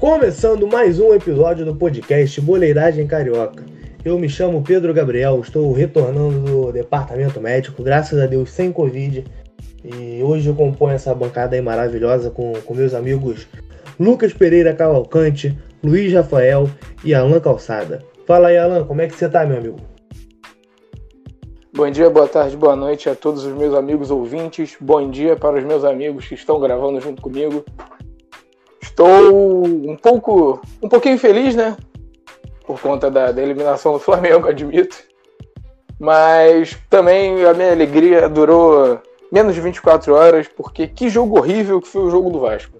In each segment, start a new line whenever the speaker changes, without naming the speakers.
Começando mais um episódio do podcast Boleiragem Carioca. Eu me chamo Pedro Gabriel, estou retornando do departamento médico, graças a Deus sem Covid. E hoje eu componho essa bancada aí maravilhosa com, com meus amigos Lucas Pereira Cavalcante, Luiz Rafael e Alan Calçada. Fala aí, Alan, como é que você tá, meu amigo?
Bom dia, boa tarde, boa noite a todos os meus amigos ouvintes. Bom dia para os meus amigos que estão gravando junto comigo. Estou um pouco, um pouquinho feliz, né? Por conta da, da eliminação do Flamengo, admito. Mas também a minha alegria durou menos de 24 horas, porque que jogo horrível que foi o jogo do Vasco.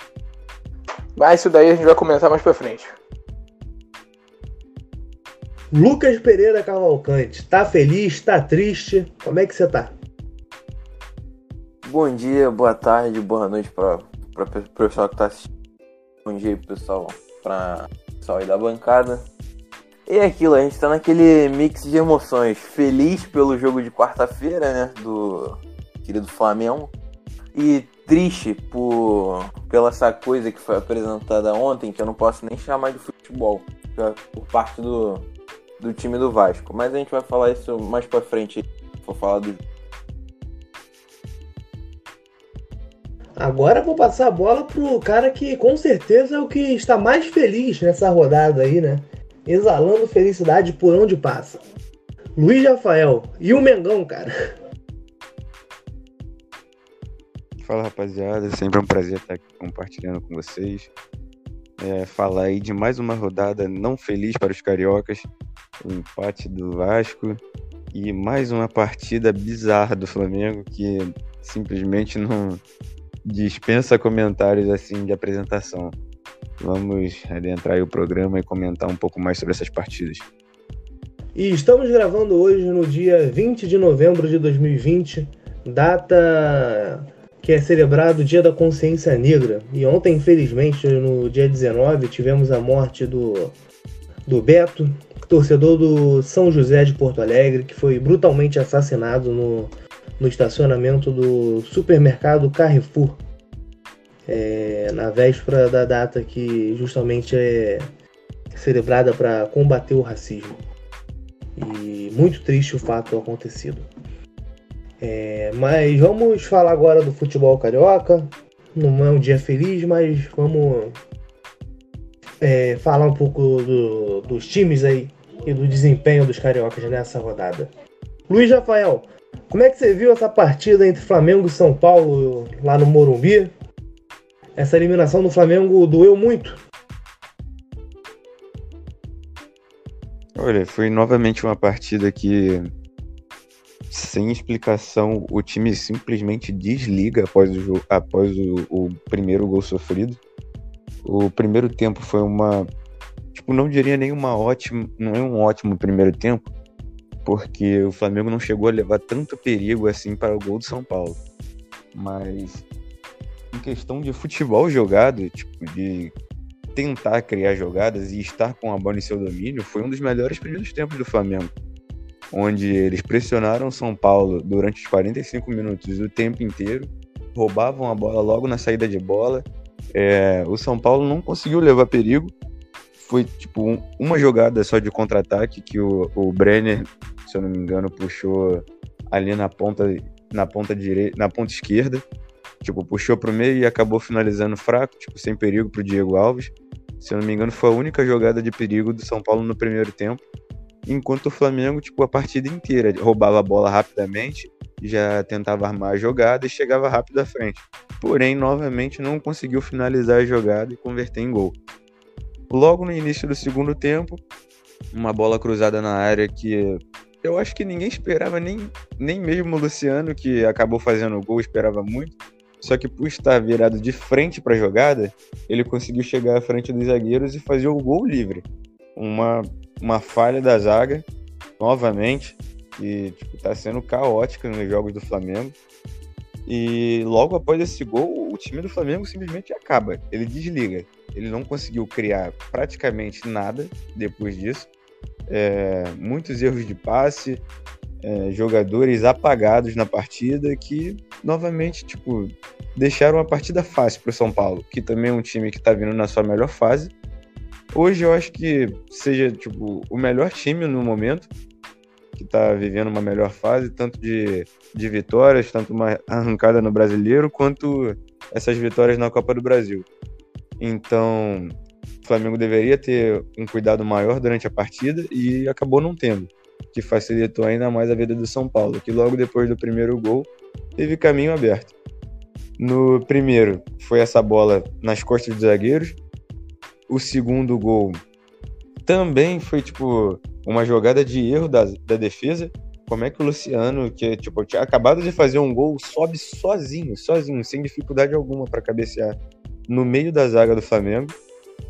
Mas isso daí a gente vai comentar mais pra frente.
Lucas Pereira Cavalcante, tá feliz, tá triste? Como é que você tá?
Bom dia, boa tarde, boa noite para o pessoal que tá assistindo. Bom dia pessoal, para pessoal aí da bancada. E é aquilo, a gente tá naquele mix de emoções. Feliz pelo jogo de quarta-feira, né? Do querido Flamengo. E triste por pela essa coisa que foi apresentada ontem, que eu não posso nem chamar de futebol, por parte do, do time do Vasco. Mas a gente vai falar isso mais pra frente, for falar do
Agora vou passar a bola pro cara que com certeza é o que está mais feliz nessa rodada aí, né? Exalando felicidade por onde passa. Luiz Rafael e o Mengão, cara.
Fala rapaziada, sempre é um prazer estar aqui compartilhando com vocês. É, falar aí de mais uma rodada não feliz para os cariocas, o empate do Vasco e mais uma partida bizarra do Flamengo que simplesmente não dispensa comentários assim de apresentação. Vamos adentrar o programa e comentar um pouco mais sobre essas partidas.
E estamos gravando hoje no dia 20 de novembro de 2020, data que é celebrado o Dia da Consciência Negra. E ontem, infelizmente, no dia 19, tivemos a morte do, do Beto, torcedor do São José de Porto Alegre, que foi brutalmente assassinado no, no estacionamento do supermercado Carrefour, é, na véspera da data que justamente é celebrada para combater o racismo. E muito triste o fato acontecido. É, mas vamos falar agora do futebol carioca. Não é um dia feliz, mas vamos é, falar um pouco do, dos times aí e do desempenho dos cariocas nessa rodada. Luiz Rafael, como é que você viu essa partida entre Flamengo e São Paulo lá no Morumbi? Essa eliminação do Flamengo doeu muito.
Olha, foi novamente uma partida que sem explicação, o time simplesmente desliga após o, após o, o primeiro gol sofrido. O primeiro tempo foi uma. Tipo, não diria nem uma ótima. Não é um ótimo primeiro tempo, porque o Flamengo não chegou a levar tanto perigo assim para o gol do São Paulo. Mas em questão de futebol jogado, tipo, de tentar criar jogadas e estar com a bola em seu domínio, foi um dos melhores primeiros tempos do Flamengo onde eles pressionaram São Paulo durante os 45 minutos o tempo inteiro, roubavam a bola logo na saída de bola. É, o São Paulo não conseguiu levar perigo. Foi tipo um, uma jogada só de contra-ataque que o, o Brenner, se eu não me engano, puxou ali na ponta na ponta direita, na ponta esquerda. Tipo, puxou pro meio e acabou finalizando fraco, tipo, sem perigo pro Diego Alves. Se eu não me engano, foi a única jogada de perigo do São Paulo no primeiro tempo enquanto o Flamengo, tipo, a partida inteira roubava a bola rapidamente, já tentava armar a jogada e chegava rápido à frente. Porém, novamente não conseguiu finalizar a jogada e converter em gol. Logo no início do segundo tempo, uma bola cruzada na área que eu acho que ninguém esperava, nem, nem mesmo o Luciano, que acabou fazendo o gol, esperava muito. Só que por estar virado de frente para a jogada, ele conseguiu chegar à frente dos zagueiros e fazer o gol livre. Uma uma falha da zaga, novamente, que está sendo caótica nos jogos do Flamengo. E logo após esse gol, o time do Flamengo simplesmente acaba. Ele desliga. Ele não conseguiu criar praticamente nada depois disso. É, muitos erros de passe, é, jogadores apagados na partida que novamente tipo deixaram a partida fácil para o São Paulo, que também é um time que está vindo na sua melhor fase Hoje eu acho que seja tipo o melhor time no momento, que está vivendo uma melhor fase, tanto de, de vitórias, tanto uma arrancada no brasileiro, quanto essas vitórias na Copa do Brasil. Então, o Flamengo deveria ter um cuidado maior durante a partida e acabou não tendo, que facilitou ainda mais a vida do São Paulo, que logo depois do primeiro gol teve caminho aberto. No primeiro, foi essa bola nas costas dos zagueiros. O segundo gol também foi tipo uma jogada de erro da, da defesa. Como é que o Luciano, que tipo, tinha acabado de fazer um gol, sobe sozinho, sozinho, sem dificuldade alguma para cabecear no meio da zaga do Flamengo.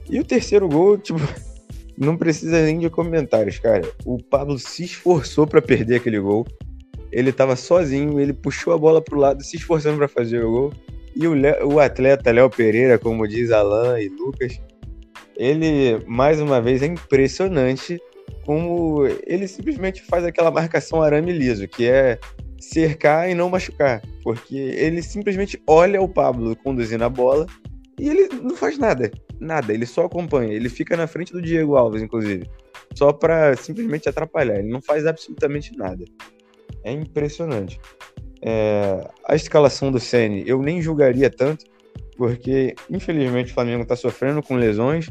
E o terceiro gol, tipo, não precisa nem de comentários, cara. O Pablo se esforçou para perder aquele gol. Ele tava sozinho, ele puxou a bola pro lado, se esforçando para fazer o gol. E o, o atleta Léo Pereira, como diz Alan e Lucas, ele, mais uma vez, é impressionante como ele simplesmente faz aquela marcação arame liso, que é cercar e não machucar. Porque ele simplesmente olha o Pablo conduzindo a bola e ele não faz nada. Nada, ele só acompanha. Ele fica na frente do Diego Alves, inclusive. Só para simplesmente atrapalhar. Ele não faz absolutamente nada. É impressionante. É... a escalação do Ceni eu nem julgaria tanto, porque infelizmente o Flamengo está sofrendo com lesões.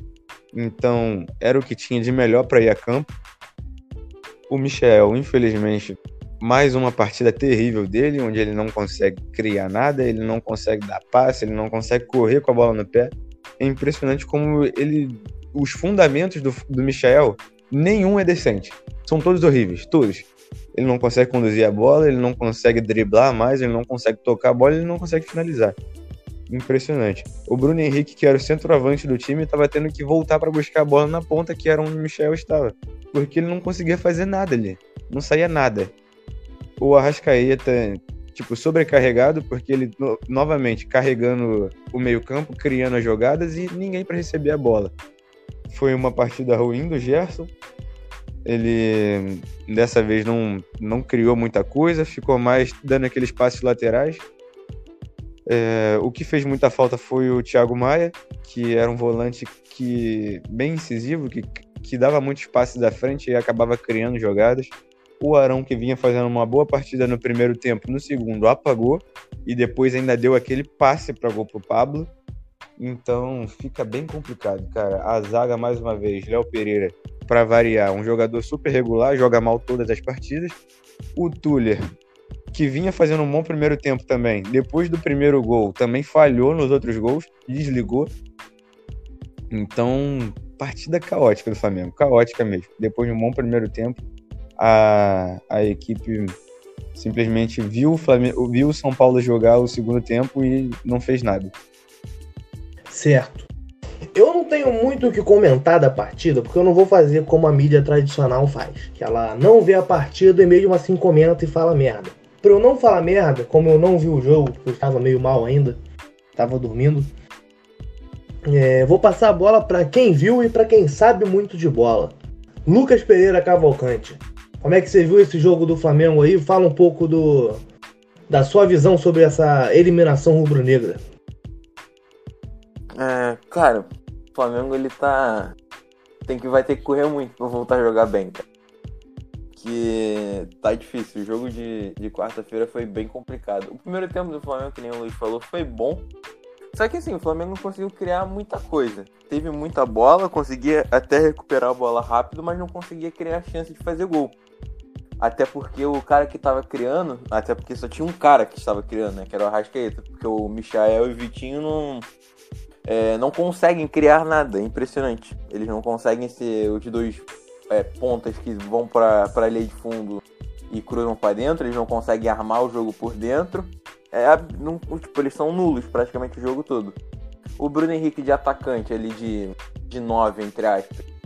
Então era o que tinha de melhor para ir a campo. O Michel, infelizmente, mais uma partida terrível dele, onde ele não consegue criar nada, ele não consegue dar passe, ele não consegue correr com a bola no pé. É impressionante como ele. Os fundamentos do, do Michel, nenhum é decente. São todos horríveis, todos. Ele não consegue conduzir a bola, ele não consegue driblar mais, ele não consegue tocar a bola, ele não consegue finalizar. Impressionante. O Bruno Henrique, que era o centroavante do time, estava tendo que voltar para buscar a bola na ponta, que era onde o Michel estava. Porque ele não conseguia fazer nada ali. Não saía nada o Arrascaeta, tipo, sobrecarregado, porque ele no, novamente carregando o meio-campo, criando as jogadas e ninguém para receber a bola. Foi uma partida ruim do Gerson. Ele dessa vez não, não criou muita coisa, ficou mais dando aqueles passes laterais. É, o que fez muita falta foi o Thiago Maia, que era um volante que bem incisivo, que, que dava muitos passes da frente e acabava criando jogadas. O Arão, que vinha fazendo uma boa partida no primeiro tempo, no segundo apagou e depois ainda deu aquele passe para gol pro Pablo. Então fica bem complicado, cara. A zaga, mais uma vez, Léo Pereira, para variar, um jogador super regular, joga mal todas as partidas. O Tuller, que vinha fazendo um bom primeiro tempo também, depois do primeiro gol, também falhou nos outros gols, desligou. Então, partida caótica do Flamengo, caótica mesmo. Depois de um bom primeiro tempo, a, a equipe simplesmente viu o, Flamengo, viu o São Paulo jogar o segundo tempo e não fez nada.
Certo. Eu não tenho muito o que comentar da partida, porque eu não vou fazer como a mídia tradicional faz, que ela não vê a partida e mesmo assim comenta e fala merda. Pra eu não falar merda, como eu não vi o jogo, porque eu estava meio mal ainda, estava dormindo, é, vou passar a bola para quem viu e para quem sabe muito de bola. Lucas Pereira Cavalcante. Como é que você viu esse jogo do Flamengo aí? Fala um pouco do da sua visão sobre essa eliminação rubro-negra.
É, cara, o Flamengo ele tá tem que vai ter que correr muito para voltar a jogar bem, cara. Que tá difícil. O jogo de, de quarta-feira foi bem complicado. O primeiro tempo do Flamengo, que nem o Luiz falou, foi bom. Só que assim, o Flamengo não conseguiu criar muita coisa. Teve muita bola, conseguia até recuperar a bola rápido, mas não conseguia criar chance de fazer gol. Até porque o cara que tava criando, até porque só tinha um cara que estava criando, né? Que era o Arrascaeta. Porque o Michael e o Vitinho não, é, não conseguem criar nada. É impressionante. Eles não conseguem ser os dois é, pontas que vão para a linha de fundo e cruzam para dentro. Eles não conseguem armar o jogo por dentro. É, não, tipo, eles são nulos praticamente o jogo todo. O Bruno Henrique de atacante ali de, de 9, entre aspas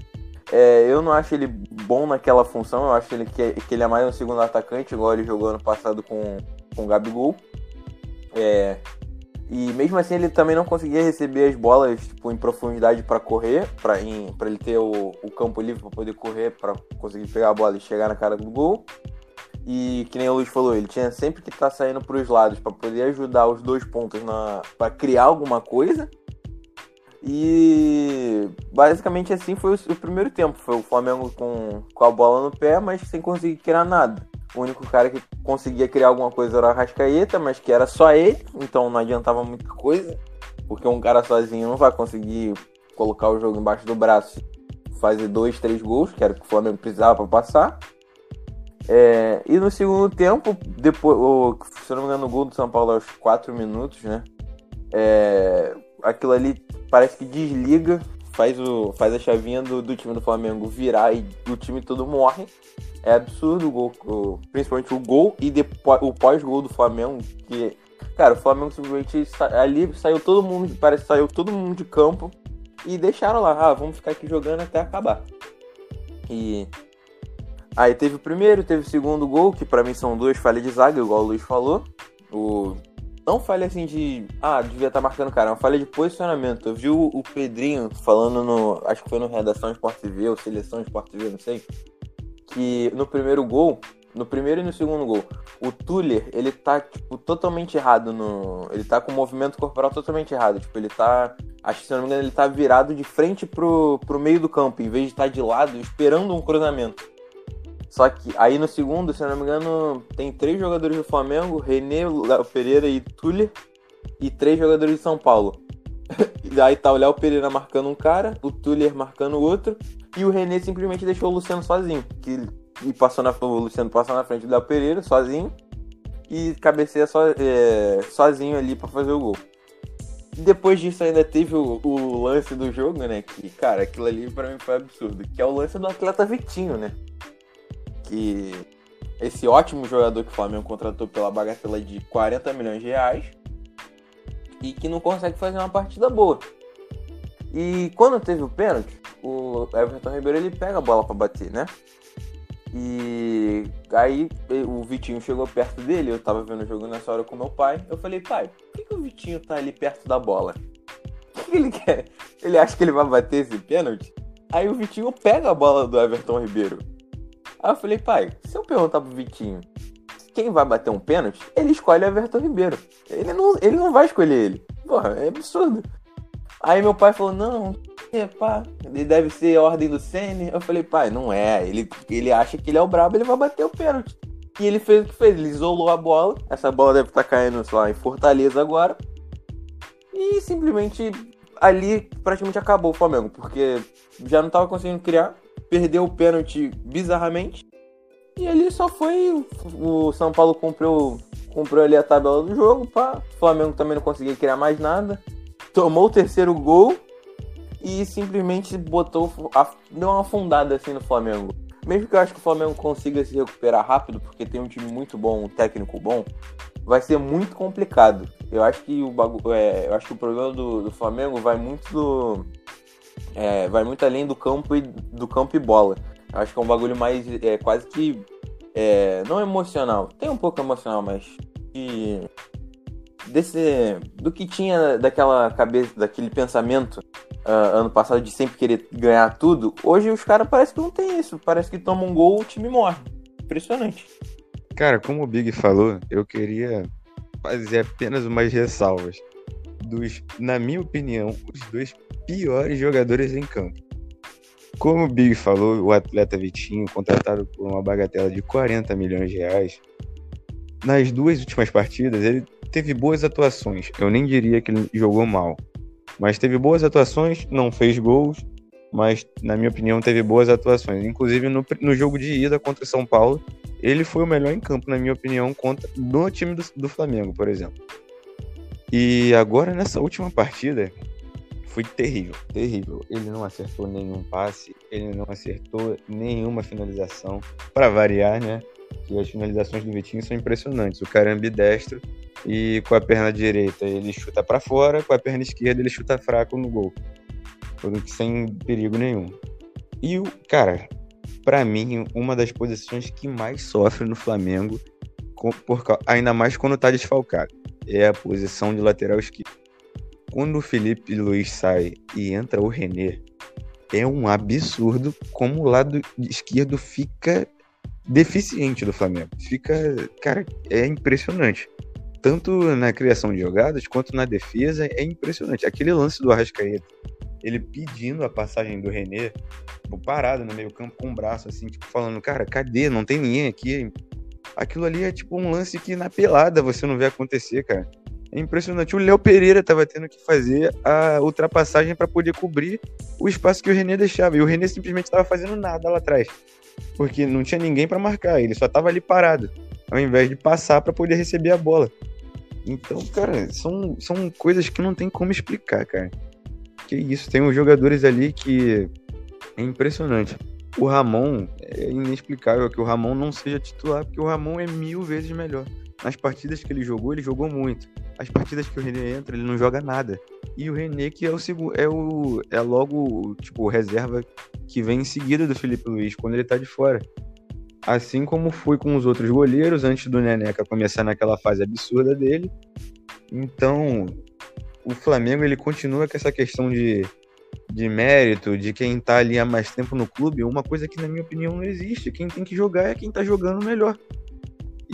é, eu não acho ele bom naquela função, eu acho ele que, que ele é mais um segundo atacante, igual ele jogou ano passado com, com o Gabigol. É, e mesmo assim ele também não conseguia receber as bolas tipo, em profundidade para correr, para ele ter o, o campo livre para poder correr, para conseguir pegar a bola e chegar na cara do gol. E que nem o Luiz falou, ele tinha sempre que estar tá saindo para os lados para poder ajudar os dois pontos para criar alguma coisa. E basicamente assim foi o, o, primeiro tempo. Foi o Flamengo com, com a bola no pé, mas sem conseguir criar nada. O único cara que conseguia criar alguma coisa era o Arrascaeta, mas que era só ele, então não adiantava muita coisa, porque um cara sozinho não vai conseguir colocar o jogo embaixo do braço fazer dois, três gols, que era o que o Flamengo precisava para passar. É, e no segundo tempo, depois, o, se não me engano, o gol do São Paulo aos 4 minutos, né? É, aquilo ali parece que desliga, faz, o, faz a chavinha do, do time do Flamengo virar e o time todo morre. É absurdo o gol, o, principalmente o gol e depois, o pós-gol do Flamengo, que, cara, o Flamengo simplesmente ali saiu todo mundo, parece saiu todo mundo de campo e deixaram lá, ah, vamos ficar aqui jogando até acabar. E Aí teve o primeiro, teve o segundo gol, que para mim são duas falhas de zaga, igual o Luiz falou. O... Não falha assim de. Ah, devia estar tá marcando cara, uma falha de posicionamento. Eu vi o, o, Pedrinho falando no. Acho que foi no Redação Sport TV ou Seleção Sport TV, não sei. Que no primeiro gol, no primeiro e no segundo gol, o Tuller, ele tá, tipo, totalmente errado no. Ele tá com o movimento corporal totalmente errado. Tipo, ele tá. Acho que se não me engano, ele tá virado de frente pro, pro meio do campo, em vez de estar tá de lado, esperando um cruzamento. Só que aí no segundo, se eu não me engano, tem três jogadores do Flamengo, René, Léo Pereira e Tuller, e três jogadores de São Paulo. e aí tá o Léo Pereira marcando um cara, o Tuller marcando o outro, e o René simplesmente deixou o Luciano sozinho. Que, e passou na, o Luciano passou na frente do Léo Pereira, sozinho, e cabeceia so, é, sozinho ali para fazer o gol. Depois disso ainda teve o, o, lance do jogo, né? Que, cara, aquilo ali pra mim foi absurdo. Que é o lance do atleta Vitinho, né? Que esse ótimo jogador que o Flamengo contratou pela bagatela de 40 milhões de reais e que não consegue fazer uma partida boa. E quando teve o pênalti, o Everton Ribeiro ele pega a bola para bater, né? E aí o Vitinho chegou perto dele, eu tava vendo o jogo nessa hora com meu pai. Eu falei, pai, por que, que o Vitinho tá ali perto da bola? O que ele quer? Ele acha que ele vai bater esse pênalti? Aí o Vitinho pega a bola do Everton Ribeiro Aí eu falei, pai, se eu perguntar pro Vitinho quem vai bater um pênalti, ele escolhe Everton Ribeiro. Ele não, ele não vai escolher ele. Porra, é absurdo. Aí meu pai falou, não, é pá, ele deve ser a ordem do Senna. Eu falei, pai, não é. Ele, ele acha que ele é o brabo, ele vai bater o pênalti. E ele fez o que fez, ele isolou a bola. Essa bola deve estar tá caindo, lá, em Fortaleza agora. E simplesmente ali praticamente acabou o Flamengo, porque já não estava conseguindo criar perdeu o pênalti bizarramente. E ali só foi. O São Paulo cumpriu, cumpriu ali a tabela do jogo. Pá. O Flamengo também não conseguia criar mais nada. Tomou o terceiro gol e simplesmente botou. Deu uma afundada assim no Flamengo. Mesmo que eu acho que o Flamengo consiga se recuperar rápido, porque tem um time muito bom, um técnico bom, vai ser muito complicado. Eu acho que o, bagu... é, eu acho que o problema do, do Flamengo vai muito do é, vai muito além do campo e do campo e bola. Acho que é um bagulho mais é, quase que é, não emocional, tem um pouco emocional, mas que desse do que tinha daquela cabeça, daquele pensamento uh, ano passado de sempre querer ganhar tudo. Hoje os caras parece que não tem isso, parece que toma um gol o time morre. Impressionante.
Cara, como o Big falou, eu queria fazer apenas umas ressalvas dos, na minha opinião, os dois piores jogadores em campo. Como o Big falou, o atleta Vitinho, contratado por uma bagatela de 40 milhões de reais, nas duas últimas partidas ele teve boas atuações. Eu nem diria que ele jogou mal, mas teve boas atuações, não fez gols, mas na minha opinião teve boas atuações. Inclusive no, no jogo de ida contra o São Paulo, ele foi o melhor em campo, na minha opinião, contra no time do, do Flamengo, por exemplo. E agora nessa última partida, foi terrível, terrível. Ele não acertou nenhum passe, ele não acertou nenhuma finalização. Para variar, né? Que as finalizações do Vitinho são impressionantes. O cara é ambidestro e com a perna direita ele chuta para fora, com a perna esquerda ele chuta fraco no gol. Sem perigo nenhum. E o cara, para mim, uma das posições que mais sofre no Flamengo, por, ainda mais quando tá desfalcado, é a posição de lateral esquerdo. Quando o Felipe Luiz sai e entra o René, é um absurdo como o lado esquerdo fica deficiente do Flamengo. Fica, cara, é impressionante. tanto na criação de jogadas quanto na defesa, é impressionante. Aquele lance do Arrascaeta, ele pedindo a passagem do René, tipo, parado no meio campo com o braço, assim, tipo, falando, cara, cadê? Não tem ninguém aqui. Aquilo ali é tipo um lance que na pelada você não vê acontecer, cara. É impressionante. O Léo Pereira estava tendo que fazer a ultrapassagem para poder cobrir o espaço que o René deixava. E o René simplesmente estava fazendo nada lá atrás. Porque não tinha ninguém para marcar. Ele só estava ali parado. Ao invés de passar para poder receber a bola. Então, cara, são, são coisas que não tem como explicar, cara. Que isso, tem uns jogadores ali que é impressionante. O Ramon, é inexplicável que o Ramon não seja titular, porque o Ramon é mil vezes melhor. Nas partidas que ele jogou, ele jogou muito. As partidas que o René entra, ele não joga nada. E o René, que é o é o é logo, tipo, reserva que vem em seguida do Felipe Luiz quando ele tá de fora. Assim como foi com os outros goleiros antes do Neneca começar naquela fase absurda dele. Então, o Flamengo ele continua com essa questão de, de mérito, de quem tá ali há mais tempo no clube, uma coisa que na minha opinião não existe. Quem tem que jogar é quem tá jogando melhor.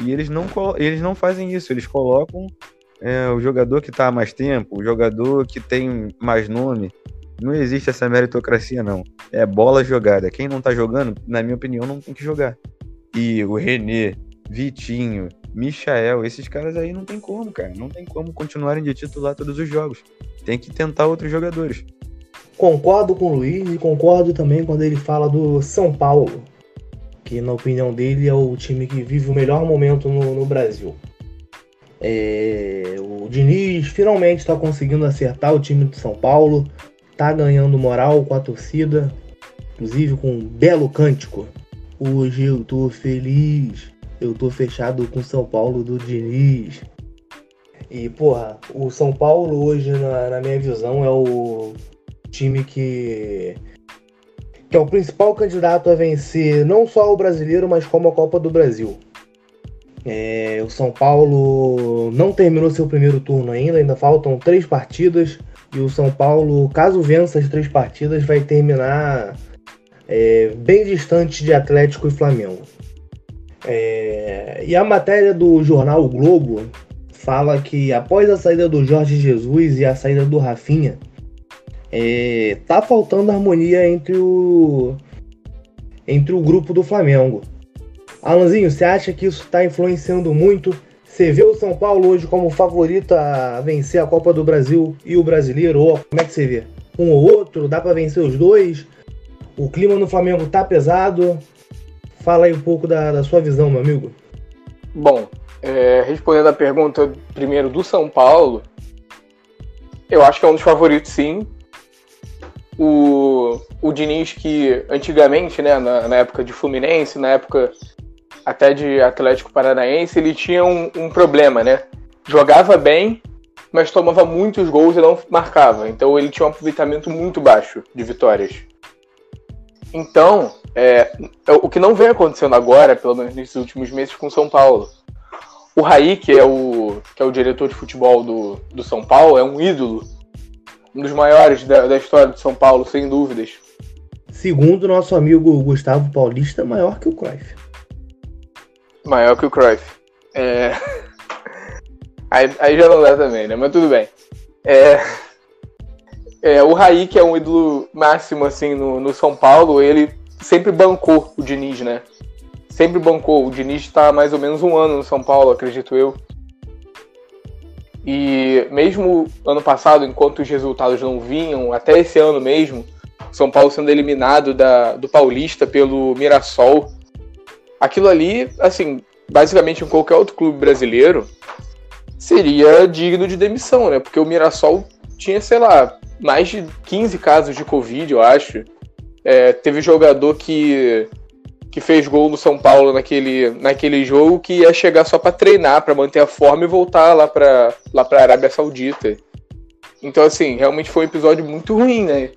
E eles não, eles não fazem isso, eles colocam é, o jogador que está há mais tempo, o jogador que tem mais nome. Não existe essa meritocracia, não. É bola jogada. Quem não está jogando, na minha opinião, não tem que jogar. E o René, Vitinho, Michael, esses caras aí não tem como, cara. Não tem como continuarem de titular todos os jogos. Tem que tentar outros jogadores.
Concordo com o Luiz e concordo também quando ele fala do São Paulo que na opinião dele é o time que vive o melhor momento no, no Brasil. É, o Diniz finalmente está conseguindo acertar o time do São Paulo, está ganhando moral com a torcida, inclusive com um belo cântico. Hoje eu tô feliz, eu tô fechado com o São Paulo do Diniz. E porra, o São Paulo hoje, na, na minha visão, é o time que que é o principal candidato a vencer não só o brasileiro, mas como a Copa do Brasil. É, o São Paulo não terminou seu primeiro turno ainda, ainda faltam três partidas. E o São Paulo, caso vença as três partidas, vai terminar é, bem distante de Atlético e Flamengo. É, e a matéria do jornal o Globo fala que após a saída do Jorge Jesus e a saída do Rafinha, é, tá faltando harmonia entre o entre o grupo do Flamengo. Alanzinho, você acha que isso está influenciando muito? Você vê o São Paulo hoje como favorito a vencer a Copa do Brasil e o Brasileiro? Ou como é que você vê? Um ou outro? Dá para vencer os dois? O clima no Flamengo tá pesado? Fala aí um pouco da, da sua visão, meu amigo.
Bom, é, respondendo a pergunta primeiro do São Paulo, eu acho que é um dos favoritos sim, o, o Diniz que antigamente, né, na, na, época de Fluminense, na época até de Atlético Paranaense, ele tinha um, um, problema, né? Jogava bem, mas tomava muitos gols e não marcava. Então ele tinha um aproveitamento muito baixo de vitórias. Então, é, é o que não vem acontecendo agora, pelo menos nesses últimos meses, com São Paulo. O Raí, que é o, que é o diretor de futebol do, do São Paulo, é um ídolo um dos maiores da, da história de São Paulo, sem dúvidas.
Segundo nosso amigo Gustavo Paulista, maior que o Cruyff.
Maior que o Cruyff. É... Aí, aí já não dá também, né? Mas tudo bem. É... É, o Raí, que é um ídolo máximo assim no, no São Paulo, ele sempre bancou o Diniz, né? Sempre bancou. O Diniz está há mais ou menos um ano no São Paulo, acredito eu. E mesmo ano passado, enquanto os resultados não vinham, até esse ano mesmo, São Paulo sendo eliminado da, do Paulista pelo Mirassol, aquilo ali, assim, basicamente em qualquer outro clube brasileiro, seria digno de demissão, né? Porque o Mirassol tinha, sei lá, mais de 15 casos de Covid, eu acho. É, teve jogador que que fez gol no São Paulo naquele, naquele jogo que ia chegar só para treinar, para manter a forma e voltar lá para lá para Arábia Saudita. Então assim, realmente foi um episódio muito ruim, né?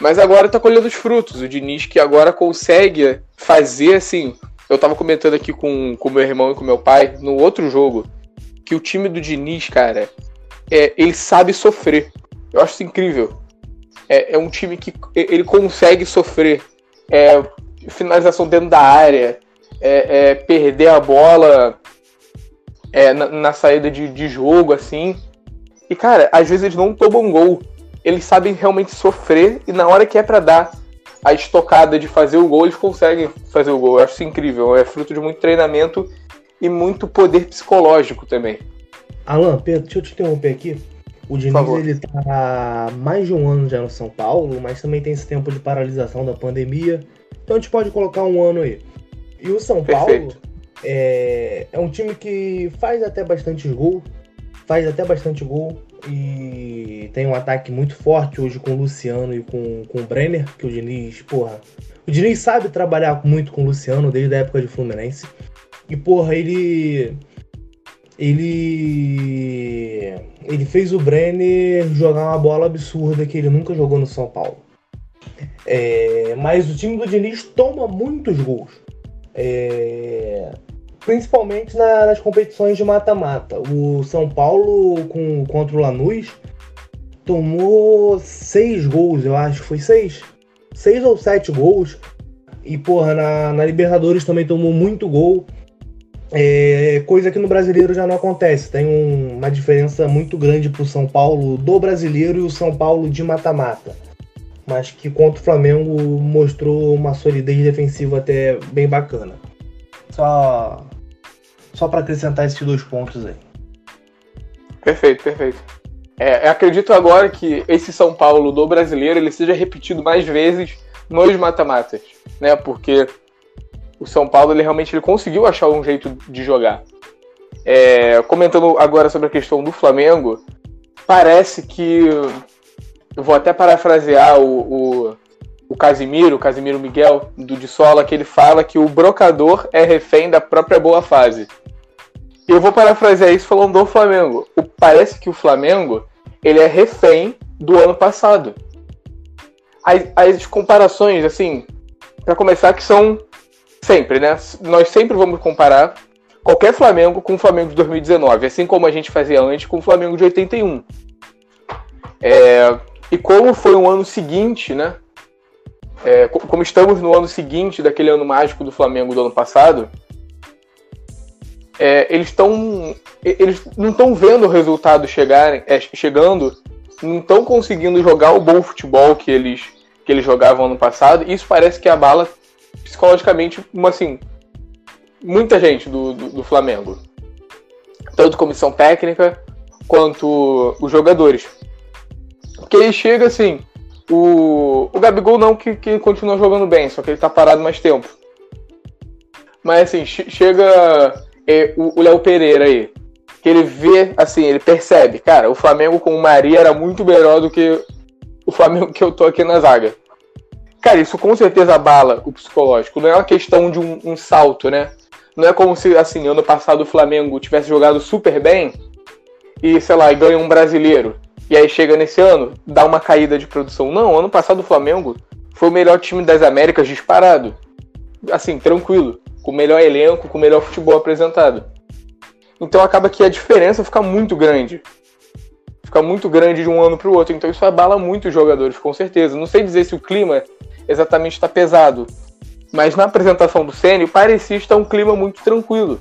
Mas agora tá colhendo os frutos. O Diniz que agora consegue fazer assim, eu tava comentando aqui com com meu irmão e com meu pai no outro jogo que o time do Diniz, cara, é, ele sabe sofrer. Eu acho isso incrível. É, é um time que ele consegue sofrer. É, finalização dentro da área, é, é, perder a bola é, na, na, saída de, de jogo, assim. E, cara, às vezes eles não tomam gol. Eles sabem realmente sofrer e na hora que é para dar a estocada de fazer o gol, eles conseguem fazer o gol. Eu acho isso incrível. É fruto de muito treinamento e muito poder psicológico também.
Alan, Pedro, deixa eu te interromper aqui. O Diniz ele tá há mais de um ano já no São Paulo, mas também tem esse tempo de paralisação da pandemia. Então a gente pode colocar um ano aí. E o São Perfeito. Paulo é, é um time que faz até bastante gol, faz até bastante gol e tem um ataque muito forte hoje com o Luciano e com, com o Brenner, que o Diniz, porra. O Diniz sabe trabalhar muito com o Luciano desde a época de Fluminense. E, porra, ele. Ele. Ele fez o Brenner jogar uma bola absurda que ele nunca jogou no São Paulo. É, mas o time do Diniz toma muitos gols. É, principalmente na, nas competições de mata-mata. O São Paulo com, contra o Lanús tomou seis gols, eu acho que foi seis. Seis ou sete gols. E, porra, na, na Libertadores também tomou muito gol. É, coisa que no brasileiro já não acontece. Tem um, uma diferença muito grande pro São Paulo do brasileiro e o São Paulo de mata-mata. Mas que contra o Flamengo mostrou uma solidez defensiva até bem bacana. Só só para acrescentar esses dois pontos aí.
Perfeito, perfeito. É, acredito agora que esse São Paulo do brasileiro ele seja repetido mais vezes nos mata-matas, né? Porque o São Paulo ele realmente ele conseguiu achar um jeito de jogar. É, comentando agora sobre a questão do Flamengo, parece que eu vou até parafrasear o, o, o Casimiro, o Casimiro Miguel do de Sola, que ele fala que o brocador é refém da própria boa fase. Eu vou parafrasear isso falando do Flamengo. O, parece que o Flamengo ele é refém do ano passado. As, as comparações, assim, para começar, que são sempre, né? Nós sempre vamos comparar qualquer Flamengo com o Flamengo de 2019, assim como a gente fazia antes com o Flamengo de 81. É, e como foi um ano seguinte, né? É, como estamos no ano seguinte daquele ano mágico do Flamengo do ano passado, é, eles estão. Eles não estão vendo o resultado chegarem, é, chegando, não estão conseguindo jogar o bom futebol que eles, que eles jogavam ano passado. E isso parece que abala psicologicamente, uma, assim, muita gente do, do, do Flamengo. Tanto comissão técnica quanto os jogadores. Porque ele chega assim. O, o Gabigol não que, que continua jogando bem, só que ele tá parado mais tempo. Mas assim, chega é o Léo Pereira aí. Que ele vê, assim, ele percebe, cara, o Flamengo com o Maria era muito melhor do que o Flamengo que eu tô aqui na zaga. Cara, isso com certeza abala o psicológico. Não é uma questão de um, um salto, né? Não é como se, assim, ano passado o Flamengo tivesse jogado super bem e, sei lá, ganha um brasileiro. E aí chega nesse ano, dá uma caída de produção. Não, ano passado o Flamengo foi o melhor time das Américas disparado. Assim, tranquilo com o melhor elenco, com o melhor futebol apresentado. Então acaba que a diferença fica muito grande. Fica muito grande de um ano para o outro. Então isso abala muito os jogadores, com certeza. Não sei dizer se o clima exatamente está pesado. Mas na apresentação do Sênio parecia estar um clima muito tranquilo.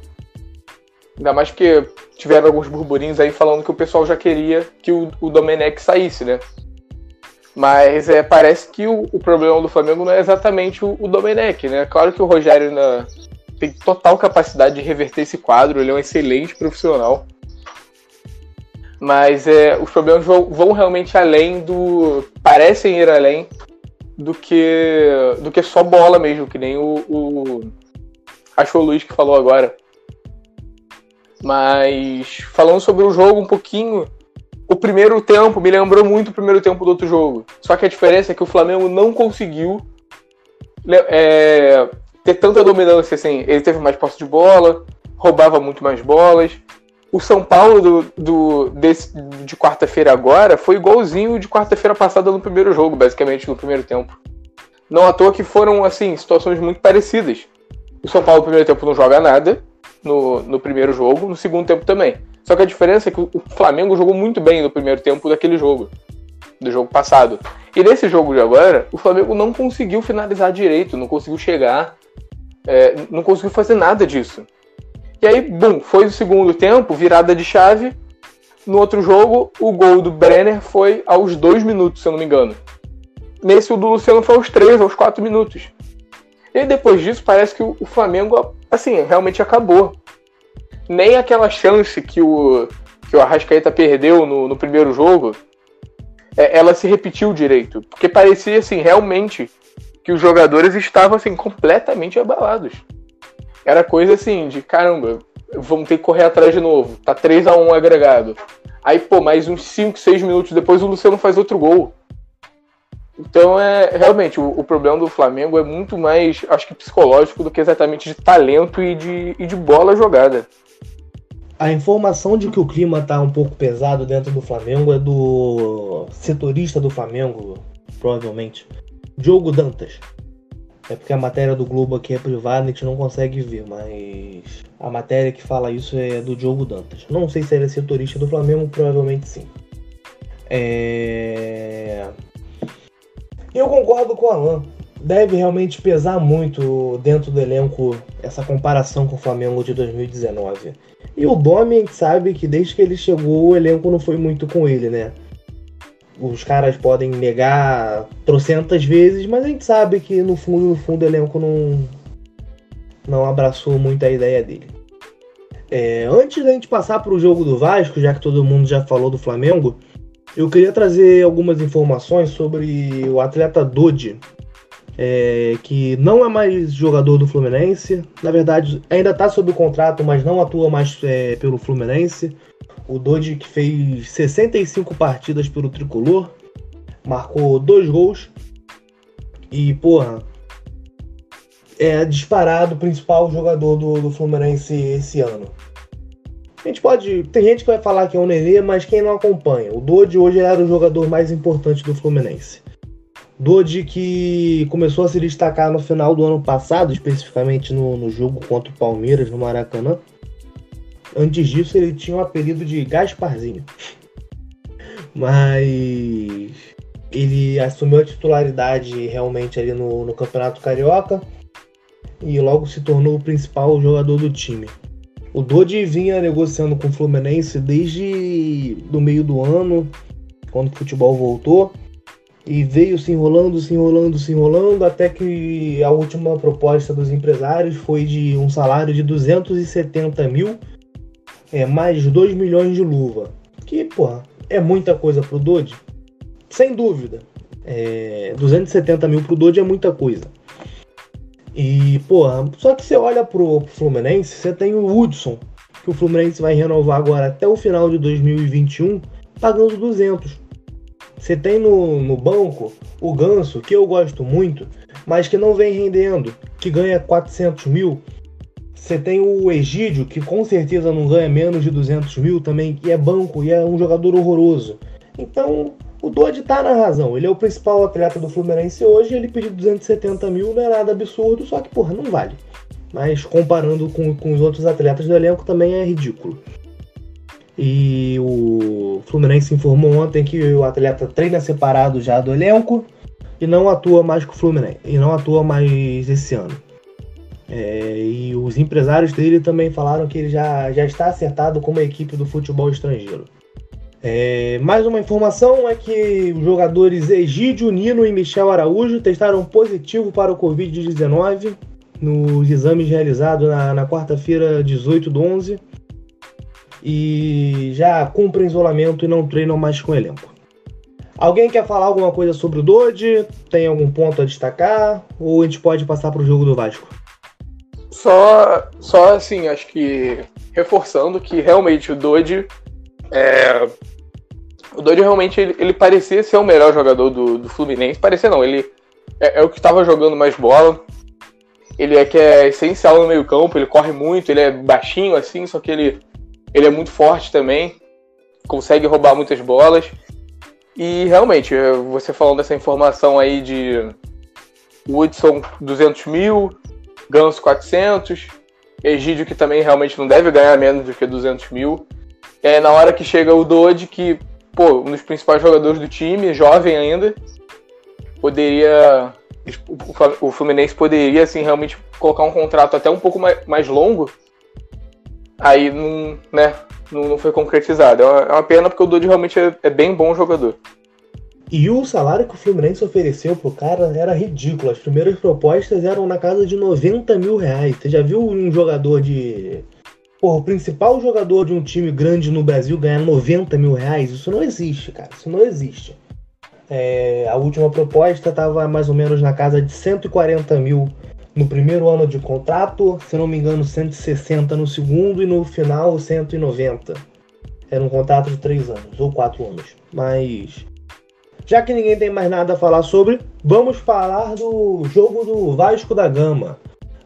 Ainda mais que tiveram alguns burburinhos aí falando que o pessoal já queria que o, o Domenech saísse, né? Mas é, parece que o, o, problema do Flamengo não é exatamente o, o Domenech, né? Claro que o Rogério ainda tem total capacidade de reverter esse quadro, ele é um excelente profissional. Mas é, os problemas vão, vão realmente além do. parecem ir além do que do que só bola mesmo, que nem o, o acho o Luiz que falou agora. Mas falando sobre o jogo um pouquinho, o primeiro tempo me lembrou muito o primeiro tempo do outro jogo. Só que a diferença é que o Flamengo não conseguiu é, ter tanta dominância assim. Ele teve mais posse de bola, roubava muito mais bolas. O São Paulo do, do desse, de quarta-feira agora foi igualzinho de quarta-feira passada no primeiro jogo, basicamente, no primeiro tempo. Não à toa que foram, assim, situações muito parecidas. O São Paulo no primeiro tempo não joga nada no, no primeiro jogo, no segundo tempo também. Só que a diferença é que o Flamengo jogou muito bem no primeiro tempo daquele jogo, do jogo passado. E nesse jogo de agora, o Flamengo não conseguiu finalizar direito, não conseguiu chegar, é, não conseguiu fazer nada disso. E aí, bum, foi o segundo tempo, virada de chave. No outro jogo, o gol do Brenner foi aos dois minutos, se eu não me engano. Nesse, o do Luciano foi aos três, aos quatro minutos. E depois disso, parece que o Flamengo, assim, realmente acabou. Nem aquela chance que o, que o Arrascaeta perdeu no, no primeiro jogo, é, ela se repetiu direito. Porque parecia, assim, realmente que os jogadores estavam, assim, completamente abalados. Era coisa, assim, de caramba, vamos ter que correr atrás de novo. Tá 3 a 1 agregado. Aí, pô, mais uns 5, 6 minutos depois o Luciano faz outro gol. Então, é realmente, o, o, problema do Flamengo é muito mais, acho que psicológico do que exatamente de talento e de, e de bola jogada.
A informação de que o clima tá um pouco pesado dentro do Flamengo é do setorista do Flamengo, provavelmente, Diogo Dantas. É porque a matéria do Globo aqui é privada e a gente não consegue ver, mas a matéria que fala isso é do Diogo Dantas. Não sei se ele é setorista do Flamengo, provavelmente sim. É... Eu concordo com o Alan. Deve realmente pesar muito dentro do elenco essa comparação com o Flamengo de 2019. E o Domi, a gente sabe que desde que ele chegou, o elenco não foi muito com ele, né? Os caras podem negar trocentas vezes, mas a gente sabe que no fundo, no fundo, o elenco não, não abraçou muito a ideia dele. É, antes da gente passar para o jogo do Vasco, já que todo mundo já falou do Flamengo, eu queria trazer algumas informações sobre o atleta Dodi, é, que não é mais jogador do Fluminense. Na verdade, ainda está sob contrato, mas não atua mais é, pelo Fluminense. O Dodi que fez 65 partidas pelo Tricolor, marcou dois gols. E, porra, é disparado o principal jogador do, do Fluminense esse ano. A gente pode. Tem gente que vai falar que é o Nenê, mas quem não acompanha? O Dodi hoje era o jogador mais importante do Fluminense. Dodi que começou a se destacar no final do ano passado, especificamente no, no jogo contra o Palmeiras no Maracanã. Antes disso, ele tinha o um apelido de Gasparzinho. Mas ele assumiu a titularidade realmente ali no, no Campeonato Carioca e logo se tornou o principal jogador do time. O Dodi vinha negociando com o Fluminense desde do meio do ano, quando o futebol voltou, e veio se enrolando, se enrolando, se enrolando, até que a última proposta dos empresários foi de um salário de 270 mil, é, mais 2 milhões de luva. Que, porra, é muita coisa pro Dodi? Sem dúvida. É, 270 mil pro Dodi é muita coisa. E, porra, só que você olha pro, pro Fluminense, você tem o Hudson, que o Fluminense vai renovar agora até o final de 2021, pagando 200. Você tem no, no banco o Ganso, que eu gosto muito, mas que não vem rendendo, que ganha 400 mil. Você tem o Egídio, que com certeza não ganha menos de 200 mil também, que é banco e é um jogador horroroso. Então, o Dodge tá na razão. Ele é o principal atleta do Fluminense hoje. Ele pediu 270 mil, não é nada absurdo, só que, porra, não vale. Mas comparando com, com os outros atletas do elenco também é ridículo. E o Fluminense informou ontem que o atleta treina separado já do elenco e não atua mais com o Fluminense. E não atua mais esse ano. É, e os empresários dele também falaram que ele já, já está acertado com uma equipe do futebol estrangeiro. É, mais uma informação é que os jogadores Egídio, Nino e Michel Araújo testaram positivo para o Covid-19 nos exames realizados na, na quarta-feira, 18 do 11, e já cumprem isolamento e não treinam mais com o elenco. Alguém quer falar alguma coisa sobre o Dodge? Tem algum ponto a destacar? Ou a gente pode passar para o jogo do Vasco?
Só, só assim, acho que reforçando que realmente o Dodge é, o Dodi realmente ele, ele, parecia ser o melhor jogador do, do Fluminense. Parecia não, ele é, é o que estava jogando mais bola. Ele é que é essencial no meio campo, ele corre muito, ele é baixinho assim, só que ele, ele é muito forte também. Consegue roubar muitas bolas. E realmente, você falando dessa informação aí de Woodson 200 mil, Ganso 400, Egídio que também realmente não deve ganhar menos do que 200 mil. É, na hora que chega o Dodge, que pô, um dos principais jogadores do time, jovem ainda, poderia. O Fluminense poderia, assim, realmente colocar um contrato até um pouco mais, longo aí não, né, não, foi concretizado. É uma, é uma pena porque o Dodi realmente é, é bem bom jogador.
E o salário que o Fluminense ofereceu pro cara era ridículo. As primeiras propostas eram na casa de 90 mil reais. Você já viu um jogador de. Pô, o principal jogador de um time grande no Brasil ganhar 90 mil reais? Isso não existe, cara. Isso não existe. É, a última proposta estava mais ou menos na casa de 140 mil no primeiro ano de contrato, se não me engano, 160 no segundo e no final 190. Era um contrato de três anos ou quatro anos. Mas já que ninguém tem mais nada a falar sobre, vamos falar do jogo do Vasco da Gama.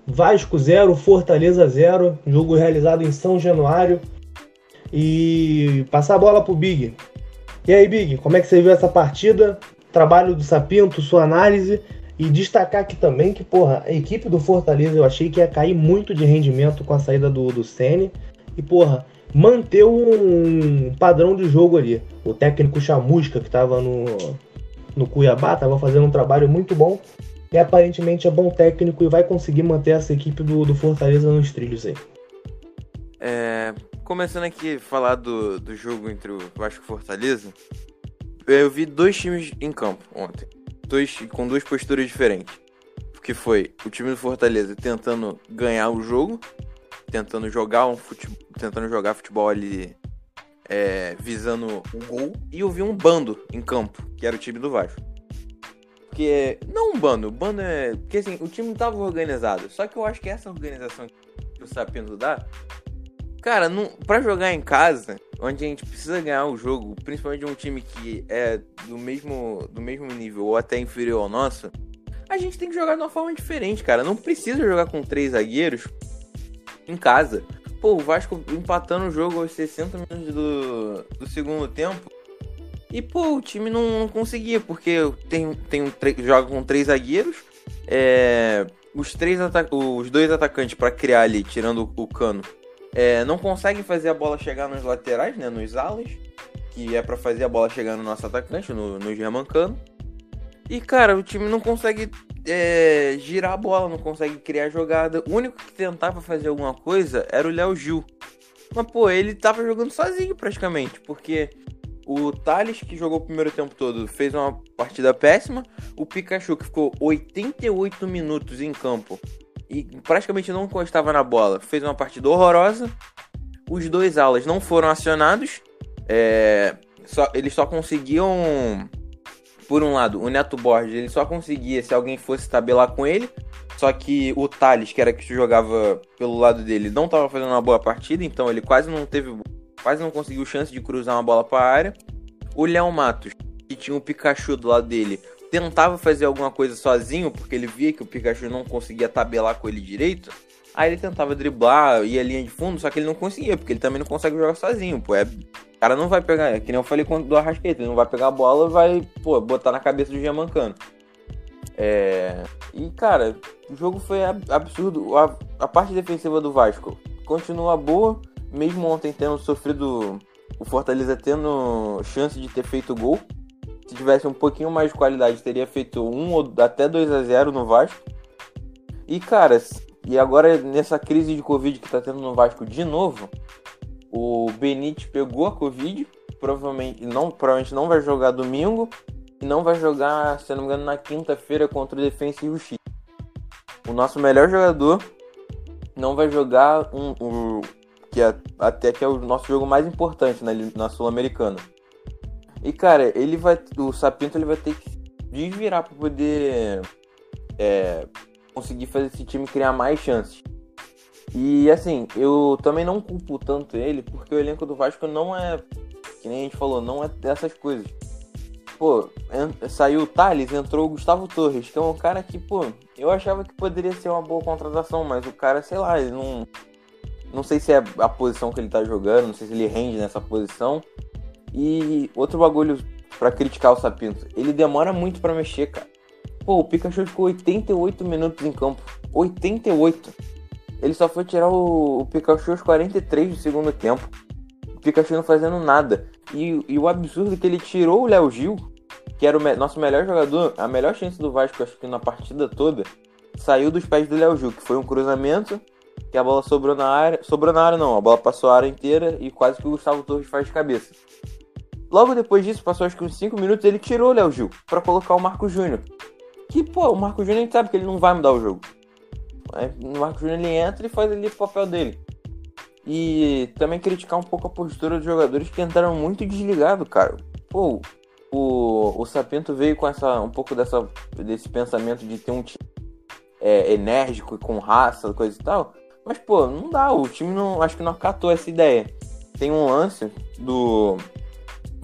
Vasco 0, Fortaleza 0, jogo realizado em São Januário. E passar a bola pro Big. E aí, Big, como é que você viu essa partida? Trabalho do Sapinto, sua análise. E destacar aqui também que, porra, a equipe do Fortaleza eu achei que ia cair muito de rendimento com a saída do, do Sene. E, porra, manter um padrão de jogo ali. O técnico Chamusca, que estava no, no Cuiabá, estava fazendo um trabalho muito bom. E aparentemente é bom técnico e vai conseguir manter essa equipe do, do Fortaleza nos trilhos aí.
É, começando aqui a falar do, do jogo entre o Vasco e Fortaleza, eu vi dois times em campo ontem. Dois, com duas posturas diferentes. Que foi o time do Fortaleza tentando ganhar o jogo, tentando jogar um futebol, tentando jogar futebol ali é, visando o gol, e eu vi um bando em campo, que era o time do Vasco. Que é. Não um bando, o bando é. Porque assim, o time tava organizado. Só que eu acho que essa organização que o Sapinto dá Cara, não, pra jogar em casa, onde a gente precisa ganhar o jogo, principalmente de um time que é do mesmo, do mesmo nível ou até inferior ao nosso, a gente tem que jogar de uma forma diferente, cara. Não precisa jogar com três zagueiros em casa. Pô, o Vasco empatando o jogo aos 60 minutos do, do segundo tempo. E, pô, o time não, não conseguia, porque tem, tem um, joga com três zagueiros. É, os, três os dois atacantes para criar ali, tirando o cano, é, não conseguem fazer a bola chegar nos laterais, né, nos alas, que é para fazer a bola chegar no nosso atacante, no, no Germancano. E, cara, o time não consegue é, girar a bola, não consegue criar jogada. O único que tentava fazer alguma coisa era o Léo Gil. Mas, pô, ele tava jogando sozinho praticamente, porque o Thales, que jogou o primeiro tempo todo, fez uma partida péssima. O Pikachu, que ficou 88 minutos em campo, e praticamente não encostava na bola. Fez uma partida horrorosa. Os dois alas não foram acionados. É, só, eles só conseguiam. Por um lado, o Neto Borges ele só conseguia se alguém fosse tabelar com ele. Só que o Thales, que era que jogava pelo lado dele, não estava fazendo uma boa partida, então ele quase não teve. Quase não conseguiu chance de cruzar uma bola para a área. O Léo Matos, que tinha o Pikachu do lado dele, tentava fazer alguma coisa sozinho, porque ele via que o Pikachu não conseguia tabelar com ele direito. Aí ele tentava driblar, ia linha de fundo, só que ele não conseguia, porque ele também não consegue jogar sozinho, pô. É, o cara não vai pegar, é que nem eu falei do Arrasqueta, ele não vai pegar a bola vai, pô, botar na cabeça do Giamancano. É. E, cara, o jogo foi absurdo. A, a parte defensiva do Vasco continua boa, mesmo ontem tendo sofrido. O Fortaleza tendo chance de ter feito gol se tivesse um pouquinho mais de qualidade, teria feito um ou até 2 a 0 no Vasco. E cara, e agora nessa crise de Covid que tá tendo no Vasco de novo, o Benítez pegou a Covid, provavelmente não, provavelmente não vai jogar domingo e não vai jogar, se não me engano, na quinta-feira contra o Defensa e Justiça. O nosso melhor jogador não vai jogar um, um que é, até que é o nosso jogo mais importante na, na Sul-Americana e cara, ele vai. O Sapinto ele vai ter que desvirar para poder é, conseguir fazer esse time criar mais chances. E assim, eu também não culpo tanto ele, porque o elenco do Vasco não é. Que nem a gente falou, não é dessas coisas. Pô, saiu o Thales, entrou o Gustavo Torres, que é um cara que, pô, eu achava que poderia ser uma boa contratação, mas o cara, sei lá, ele não. Não sei se é a posição que ele tá jogando, não sei se ele rende nessa posição. E outro bagulho para criticar o Sapinto, ele demora muito para mexer, cara. Pô, o Pikachu ficou 88 minutos em campo. 88. Ele só foi tirar o, o Pikachu aos 43 do segundo tempo. O Pikachu não fazendo nada. E, e o absurdo é que ele tirou o Léo Gil, que era o me nosso melhor jogador, a melhor chance do Vasco, acho que na partida toda, saiu dos pés do Léo Gil, que foi um cruzamento que a bola sobrou na área. Sobrou na área não, a bola passou a área inteira e quase que o Gustavo Torres faz de cabeça. Logo depois disso, passou acho que uns 5 minutos, ele tirou o Léo Gil para colocar o Marco Júnior. Que, pô, o Marco Júnior a gente sabe que ele não vai mudar o jogo. O Marco Júnior ele entra e faz ali o papel dele. E também criticar um pouco a postura dos jogadores que entraram muito desligados, cara. Pô, o, o Sapento veio com essa um pouco dessa, desse pensamento de ter um time é, enérgico e com raça, coisa e tal. Mas, pô, não dá. O time não. Acho que não acatou essa ideia. Tem um lance do.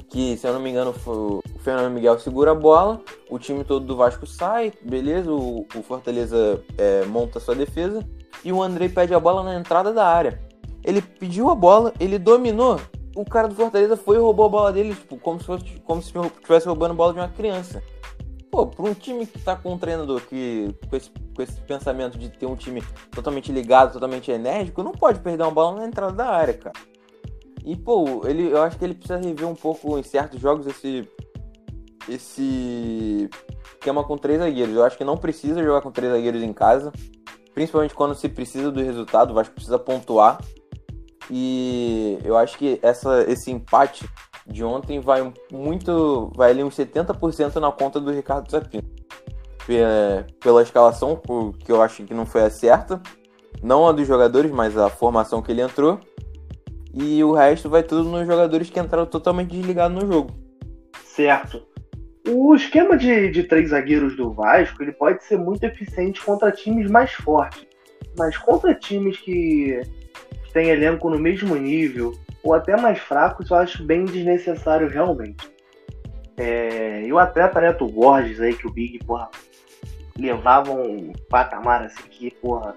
Que, se eu não me engano, o Fernando Miguel segura a bola, o time todo do Vasco sai, beleza, o, o Fortaleza é, monta sua defesa e o Andrei pede a bola na entrada da área. Ele pediu a bola, ele dominou, o cara do Fortaleza foi e roubou a bola dele, tipo, como se, fosse, como se estivesse roubando a bola de uma criança. Pô, para um time que tá com um treinador que, com esse, com esse pensamento de ter um time totalmente ligado, totalmente enérgico, não pode perder uma bola na entrada da área, cara. E, pô, ele, eu acho que ele precisa rever um pouco em certos jogos esse. Esse esquema com três zagueiros. Eu acho que não precisa jogar com três zagueiros em casa. Principalmente quando se precisa do resultado, o Vasco precisa pontuar. E eu acho que essa, esse empate de ontem vai muito. vai ali uns 70% na conta do Ricardo Zapino. Pela escalação, que eu acho que não foi a certa. Não a dos jogadores, mas a formação que ele entrou. E o resto vai tudo nos jogadores que entraram totalmente desligados no jogo.
Certo. O esquema de, de três zagueiros do Vasco ele pode ser muito eficiente contra times mais fortes. Mas contra times que, que têm elenco no mesmo nível, ou até mais fracos, eu acho bem desnecessário realmente. É, e o atleta Neto Borges aí, que o Big, porra, levava um patamar assim que, porra,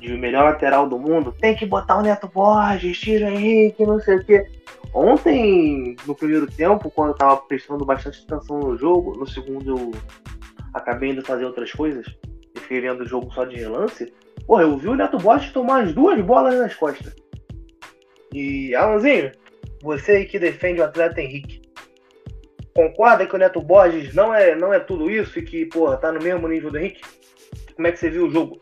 de melhor lateral do mundo, tem que botar o Neto Borges, tira Henrique, não sei o quê. Ontem, no primeiro tempo, quando eu tava prestando bastante atenção no jogo, no segundo eu acabei indo fazer outras coisas e fiquei vendo o jogo só de relance. Porra, eu vi o Neto Borges tomar as duas bolas nas costas. E, Alanzinho, você que defende o atleta Henrique, concorda que o Neto Borges não é, não é tudo isso e que, porra, tá no mesmo nível do Henrique? Como é que você viu o jogo?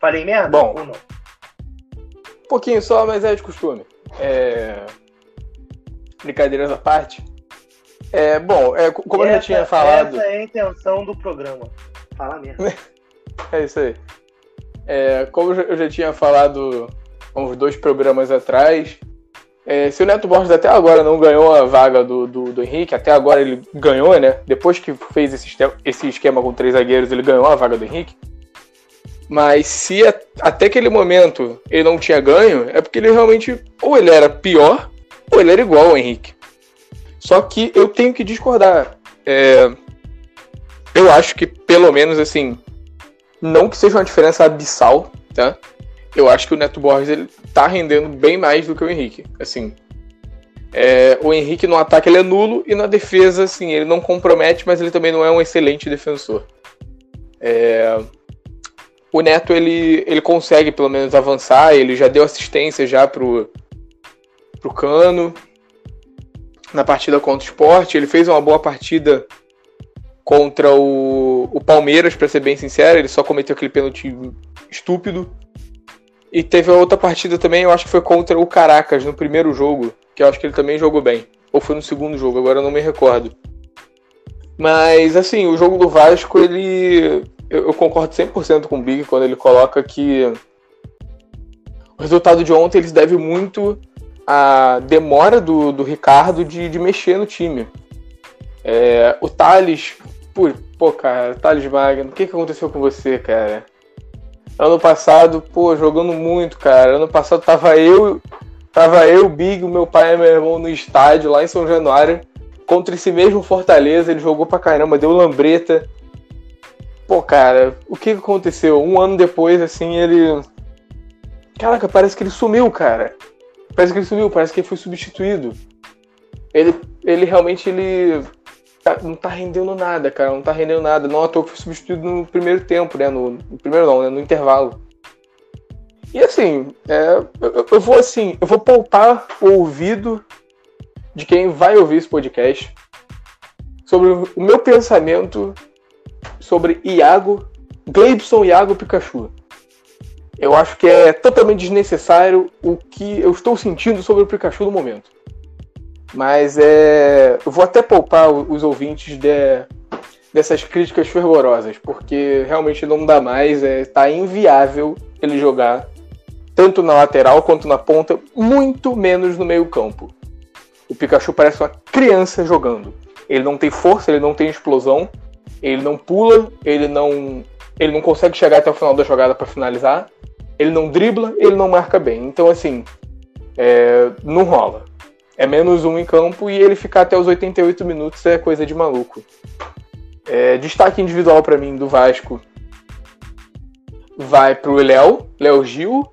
Falei merda
Bom,
ou não?
Um pouquinho só, mas é de costume. É... Brincadeiras à parte. É, bom, é, como essa, eu já tinha falado.
Essa é a intenção do programa. Falar mesmo.
é isso aí. É, como eu já tinha falado uns dois programas atrás. É, se o Neto Borges até agora não ganhou a vaga do, do, do, Henrique, até agora ele ganhou, né? Depois que fez esse, esse esquema com três zagueiros, ele ganhou a vaga do Henrique. Mas se até aquele momento ele não tinha ganho, é porque ele realmente ou ele era pior ou ele era igual ao Henrique. Só que eu tenho que discordar. É, eu acho que pelo menos assim, não que seja uma diferença abissal, tá? Eu acho que o Neto Borges ele tá rendendo bem mais do que o Henrique. Assim, é, o Henrique no ataque ele é nulo e na defesa, assim, ele não compromete, mas ele também não é um excelente defensor. É, o Neto ele, ele consegue pelo menos avançar, ele já deu assistência já pro, pro Cano na partida contra o Sport, ele fez uma boa partida contra o, o Palmeiras, para ser bem sincero, ele só cometeu aquele pênalti estúpido. E teve a outra partida também, eu acho que foi contra o Caracas no primeiro jogo, que eu acho que ele também jogou bem. Ou foi no segundo jogo, agora eu não me recordo. Mas, assim, o jogo do Vasco, ele. Eu, eu concordo 100% com o Big quando ele coloca que o resultado de ontem eles deve muito à demora do, do Ricardo de, de mexer no time. É, o Thales. Pô, pô, cara, Thales Magno, o que, que aconteceu com você, cara? Ano passado, pô, jogando muito, cara. Ano passado tava eu, tava eu, Big, o meu pai e meu irmão no estádio lá em São Januário contra esse mesmo Fortaleza. Ele jogou pra caramba, deu lambreta. Pô, cara, o que aconteceu? Um ano depois, assim, ele. Caraca, parece que ele sumiu, cara. Parece que ele sumiu, parece que ele foi substituído. Ele, ele realmente ele Tá, não tá rendendo nada, cara. Não tá rendendo nada. Não à toa foi substituído no primeiro tempo, né? No, no primeiro não, né? No intervalo. E assim, é, eu, eu, vou assim, eu vou poupar o ouvido de quem vai ouvir esse podcast sobre o meu pensamento sobre Iago, Gleibson Iago Pikachu. Eu acho que é totalmente desnecessário o que eu estou sentindo sobre o Pikachu no momento. Mas é. Eu vou até poupar os ouvintes de, dessas críticas fervorosas, porque realmente não dá mais, é, tá inviável ele jogar tanto na lateral quanto na ponta, muito menos no meio-campo. O Pikachu parece uma criança jogando. Ele não tem força, ele não tem explosão, ele não pula, ele não ele não consegue chegar até o final da jogada para finalizar, ele não dribla, ele não marca bem. Então assim, é, não rola. É menos um em campo e ele ficar até os 88 minutos é coisa de maluco. É, destaque individual para mim do Vasco vai pro Léo, Léo Gil.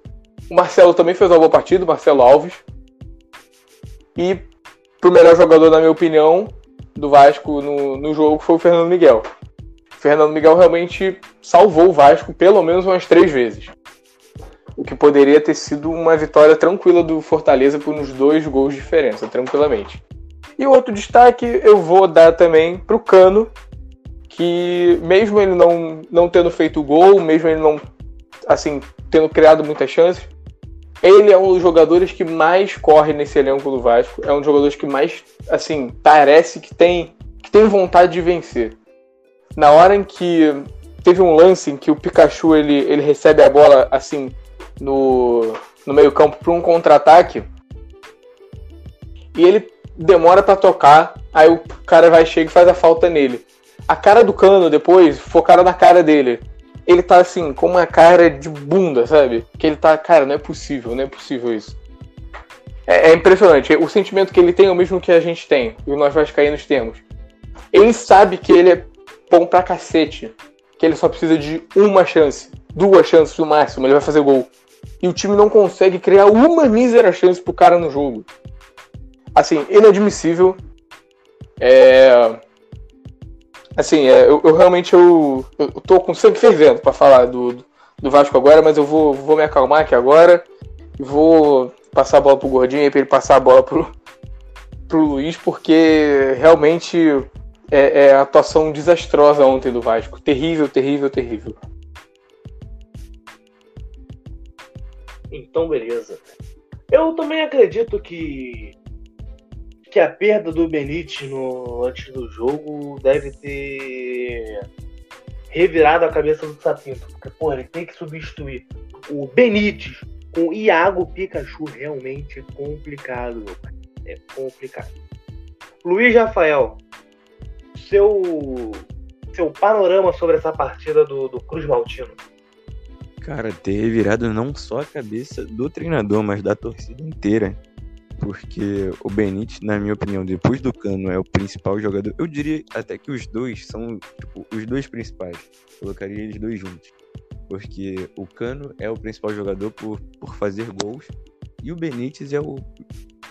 O Marcelo também fez uma boa partida, Marcelo Alves. E pro melhor jogador, na minha opinião, do Vasco no, no jogo foi o Fernando Miguel. O Fernando Miguel realmente salvou o Vasco pelo menos umas três vezes. O que poderia ter sido uma vitória tranquila do Fortaleza por uns dois gols de diferença, tranquilamente. E outro destaque eu vou dar também pro Cano, que mesmo ele não, não tendo feito gol, mesmo ele não assim tendo criado muitas chances, ele é um dos jogadores que mais corre nesse elenco do Vasco. É um dos jogadores que mais, assim, parece que tem, que tem vontade de vencer. Na hora em que teve um lance em que o Pikachu ele, ele recebe a bola assim no, no meio campo para um contra-ataque e ele demora para tocar, aí o cara vai chega e faz a falta nele. A cara do Cano depois, focada na cara dele ele tá assim, com uma cara de bunda, sabe? Que ele tá, cara, não é possível, não é possível isso. É, é impressionante. O sentimento que ele tem é o mesmo que a gente tem, e nós vascaínos temos. Ele sabe que ele é bom pra cacete, que ele só precisa de uma chance, duas chances no máximo, ele vai fazer gol. E o time não consegue criar uma mísera chance pro cara no jogo. Assim, inadmissível. É assim, é, eu, eu, realmente eu, eu tô com sangue fervendo para falar do, do Vasco agora, mas eu vou, vou me acalmar aqui agora e vou passar a bola pro Gordinho e para ele passar a bola pro, pro Luiz, porque realmente é, é atuação desastrosa ontem do Vasco. Terrível, terrível, terrível.
Então, beleza. Eu também acredito que que a perda do Benítez no, antes do jogo deve ter revirado a cabeça do Sapinto. Porque, pô, ele tem que substituir o Benítez com o Iago Pikachu. Realmente é complicado, meu pai. É complicado. Luiz Rafael, seu, seu panorama sobre essa partida do, do Cruz Maltino.
Cara, ter revirado não só a cabeça do treinador, mas da torcida inteira porque o Benítez, na minha opinião, depois do Cano, é o principal jogador. Eu diria até que os dois são tipo, os dois principais. Colocaria eles dois juntos. Porque o Cano é o principal jogador por, por fazer gols e o Benítez é o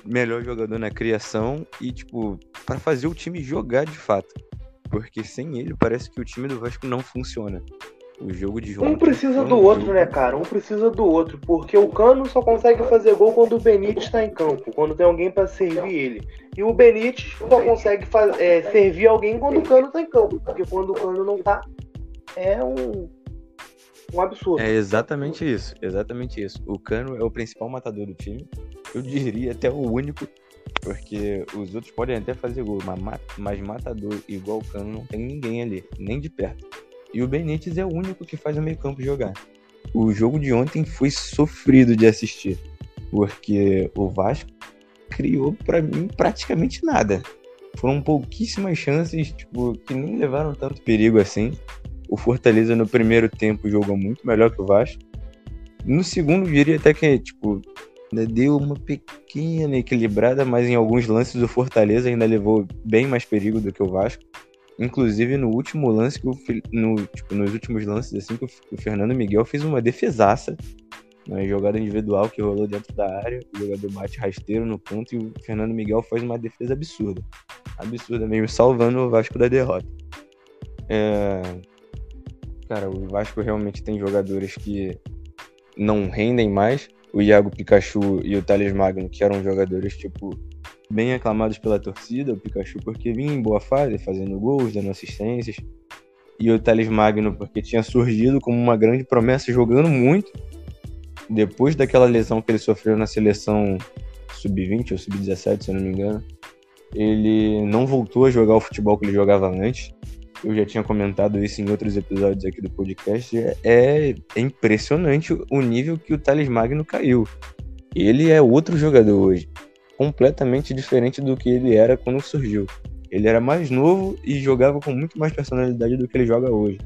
melhor jogador na criação e, tipo, para fazer o time jogar de fato. Porque sem ele parece que o time do Vasco não funciona. O jogo de
Um precisa do outro, né, cara? Um precisa do outro. Porque o Cano só consegue fazer gol quando o Benítez está em campo, quando tem alguém para servir ele. E o Benítez só consegue é, servir alguém quando o Cano está em campo. Porque quando o Cano não tá, é um, um absurdo.
É exatamente isso. Exatamente isso. O Cano é o principal matador do time. Eu diria até o único. Porque os outros podem até fazer gol, mas matador igual o Cano não tem ninguém ali, nem de perto. E o Benítez é o único que faz o meio-campo jogar. O jogo de ontem foi sofrido de assistir, porque o Vasco criou para mim praticamente nada. Foram pouquíssimas chances, tipo, que nem levaram tanto perigo assim. O Fortaleza no primeiro tempo jogou muito melhor que o Vasco. No segundo, diria até que, tipo, deu uma pequena equilibrada, mas em alguns lances o Fortaleza ainda levou bem mais perigo do que o Vasco. Inclusive no último lance que o no, tipo, nos últimos lances assim que o, Fernando Miguel fez uma defesaça uma jogada individual que rolou dentro da área, o jogador bate rasteiro no ponto e o Fernando Miguel faz uma defesa absurda. Absurda mesmo, salvando o Vasco da derrota. É... Cara, o Vasco realmente tem jogadores que não rendem mais. O Iago Pikachu e o Thales Magno, que eram jogadores tipo bem aclamados pela torcida, o Pikachu porque vinha em boa fase, fazendo gols, dando assistências, e o Thales Magno porque tinha surgido como uma grande promessa, jogando muito, depois daquela lesão que ele sofreu na seleção sub-20 ou sub-17, se eu não me engano, ele não voltou a jogar o futebol que ele jogava antes. Eu já tinha comentado isso em outros episódios aqui do podcast. É, é impressionante o nível que o Thales Magno caiu. Ele é outro jogador hoje, completamente diferente do que ele era quando surgiu. Ele era mais novo e jogava com muito mais personalidade do que ele joga hoje.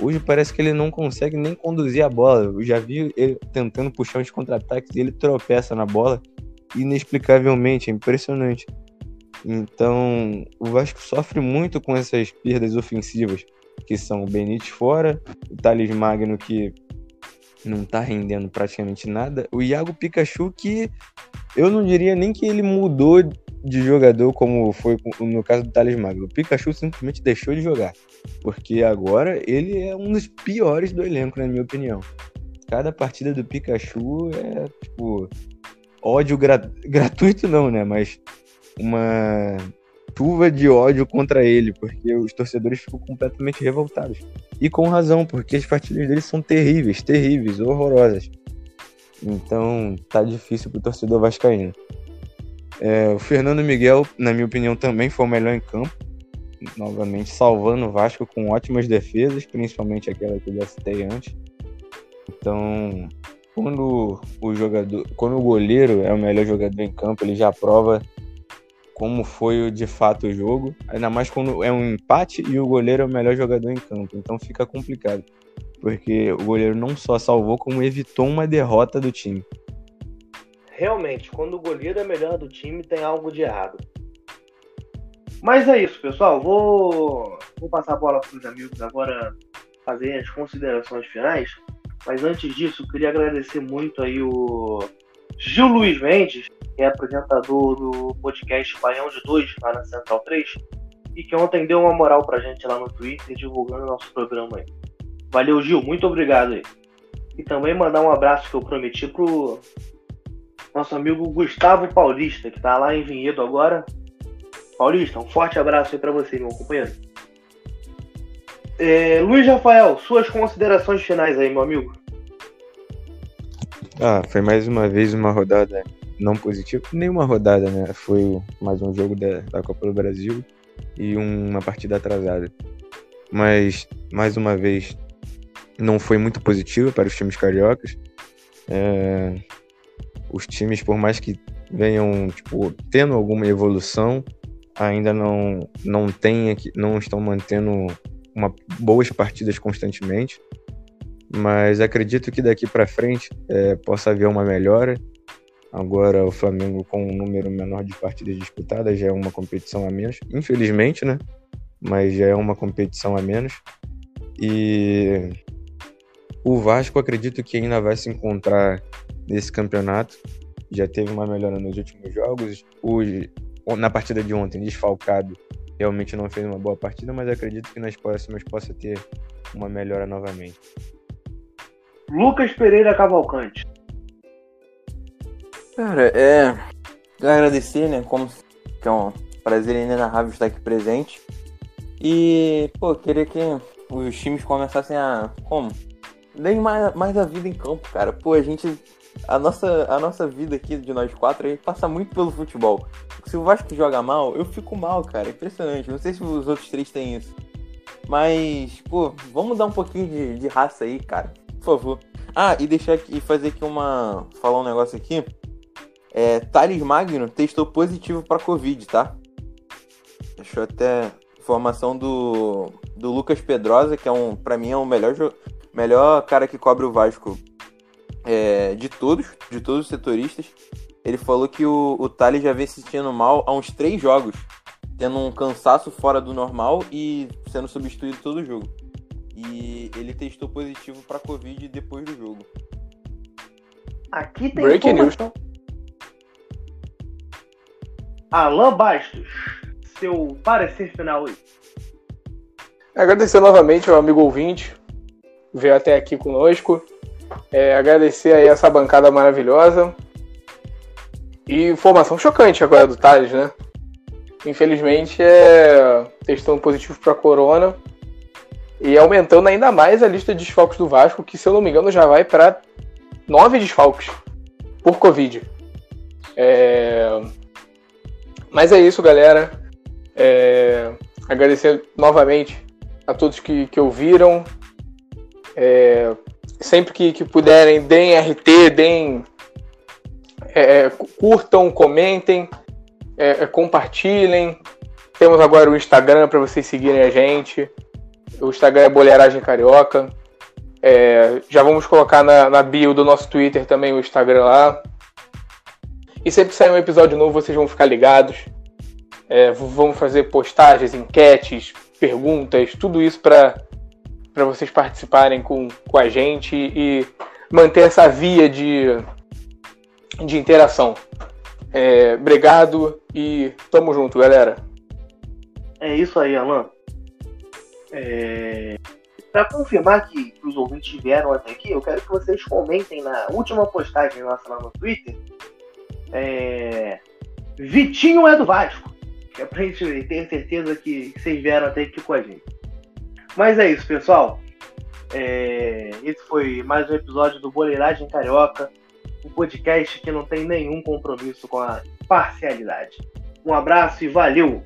Hoje parece que ele não consegue nem conduzir a bola. Eu já vi ele tentando puxar uns contra-ataques e ele tropeça na bola inexplicavelmente, é impressionante. Então, o Vasco sofre muito com essas perdas ofensivas, que são o Benítez fora, o Thales Magno que não tá rendendo praticamente nada, o Iago Pikachu que eu não diria nem que ele mudou de jogador como foi no caso do Thales Magno. O Pikachu simplesmente deixou de jogar, porque agora ele é um dos piores do elenco, na minha opinião. Cada partida do Pikachu é tipo ódio gra gratuito não, né, mas uma chuva de ódio contra ele, porque os torcedores ficam completamente revoltados. E com razão, porque as partidas dele são terríveis, terríveis, horrorosas. Então tá difícil pro torcedor vascaíno. É, o Fernando Miguel, na minha opinião, também foi o melhor em campo. Novamente salvando o Vasco com ótimas defesas, principalmente aquela que eu citei antes. Então, quando o jogador, quando o goleiro é o melhor jogador em campo, ele já prova como foi de fato o jogo, ainda mais quando é um empate e o goleiro é o melhor jogador em campo. Então fica complicado, porque o goleiro não só salvou, como evitou uma derrota do time.
Realmente, quando o goleiro é melhor do time, tem algo de errado. Mas é isso, pessoal. Vou, vou passar a bola para os amigos agora fazer as considerações finais. Mas antes disso, eu queria agradecer muito aí o Gil Luiz Mendes, que é apresentador do podcast Baião de Dois, lá na Central 3, e que ontem deu uma moral pra gente lá no Twitter, divulgando nosso programa aí. Valeu, Gil, muito obrigado aí. E também mandar um abraço que eu prometi pro nosso amigo Gustavo Paulista, que tá lá em Vinhedo agora. Paulista, um forte abraço aí pra você, meu companheiro. É, Luiz Rafael, suas considerações finais aí, meu amigo.
Ah, foi mais uma vez uma rodada não positiva, nenhuma rodada, né? Foi mais um jogo da, da Copa do Brasil e uma partida atrasada. Mas, mais uma vez, não foi muito positiva para os times cariocas. É, os times, por mais que venham tipo, tendo alguma evolução, ainda não, não, tem, não estão mantendo uma, boas partidas constantemente, mas acredito que daqui para frente é, possa haver uma melhora. Agora o Flamengo com um número menor de partidas disputadas já é uma competição a menos, infelizmente, né? Mas já é uma competição a menos. E o Vasco acredito que ainda vai se encontrar nesse campeonato. Já teve uma melhora nos últimos jogos. Hoje, na partida de ontem, desfalcado, realmente não fez uma boa partida, mas acredito que nas próximas possa ter uma melhora novamente.
Lucas Pereira Cavalcante.
Cara, é. Agradecer, né? Como que é um prazer inenarrável estar aqui presente. E, pô, queria que os times começassem a. Como? Nem mais, mais a vida em campo, cara. Pô, a gente a nossa, a nossa vida aqui de nós quatro, a gente passa muito pelo futebol. Se o Vasco joga mal, eu fico mal, cara. Impressionante. Não sei se os outros três têm isso. Mas, pô, vamos dar um pouquinho de, de raça aí, cara. Por favor. Ah, e deixar aqui, fazer aqui uma. falar um negócio aqui. É, Thales Magno testou positivo para Covid, tá? Deixa eu até. Informação do, do Lucas Pedrosa, que é um, para mim, é o melhor, melhor cara que cobre o Vasco é, de todos, de todos os setoristas. Ele falou que o, o Thales já vem se sentindo mal há uns três jogos, tendo um cansaço fora do normal e sendo substituído todo o jogo. E ele testou positivo para Covid depois do jogo.
Aqui tem Breaking informação. News. Alan Bastos, seu parecer final aí.
Agradecer novamente ao amigo ouvinte, veio até aqui conosco. É, agradecer aí essa bancada maravilhosa. E informação chocante agora do Thales, né? Infelizmente é testando positivo para corona e aumentando ainda mais a lista de desfalques do Vasco, que se eu não me engano já vai para nove desfalques por Covid. É... Mas é isso, galera. É... Agradecer novamente a todos que, que ouviram. É... Sempre que, que puderem, deem RT, deem. É, curtam, comentem, é, é, compartilhem. Temos agora o Instagram para vocês seguirem a gente. O Instagram é Boleiragem Carioca. É, já vamos colocar na, na, bio do nosso Twitter também o Instagram lá. E sempre que sair um episódio novo, vocês vão ficar ligados. É, vamos fazer postagens, enquetes, perguntas, tudo isso para vocês participarem com, com a gente e manter essa via de, de interação. É, obrigado e tamo junto, galera.
É isso aí, Alan. É... Para confirmar que, os ouvintes vieram até aqui, eu quero que vocês comentem na última postagem nossa lá no Twitter. É... Vitinho é do Vasco. É pra gente ter certeza que vocês vieram até aqui com a gente. Mas é isso, pessoal. É... Esse foi mais um episódio do Boleiragem Carioca. Um podcast que não tem nenhum compromisso com a parcialidade. Um abraço e valeu!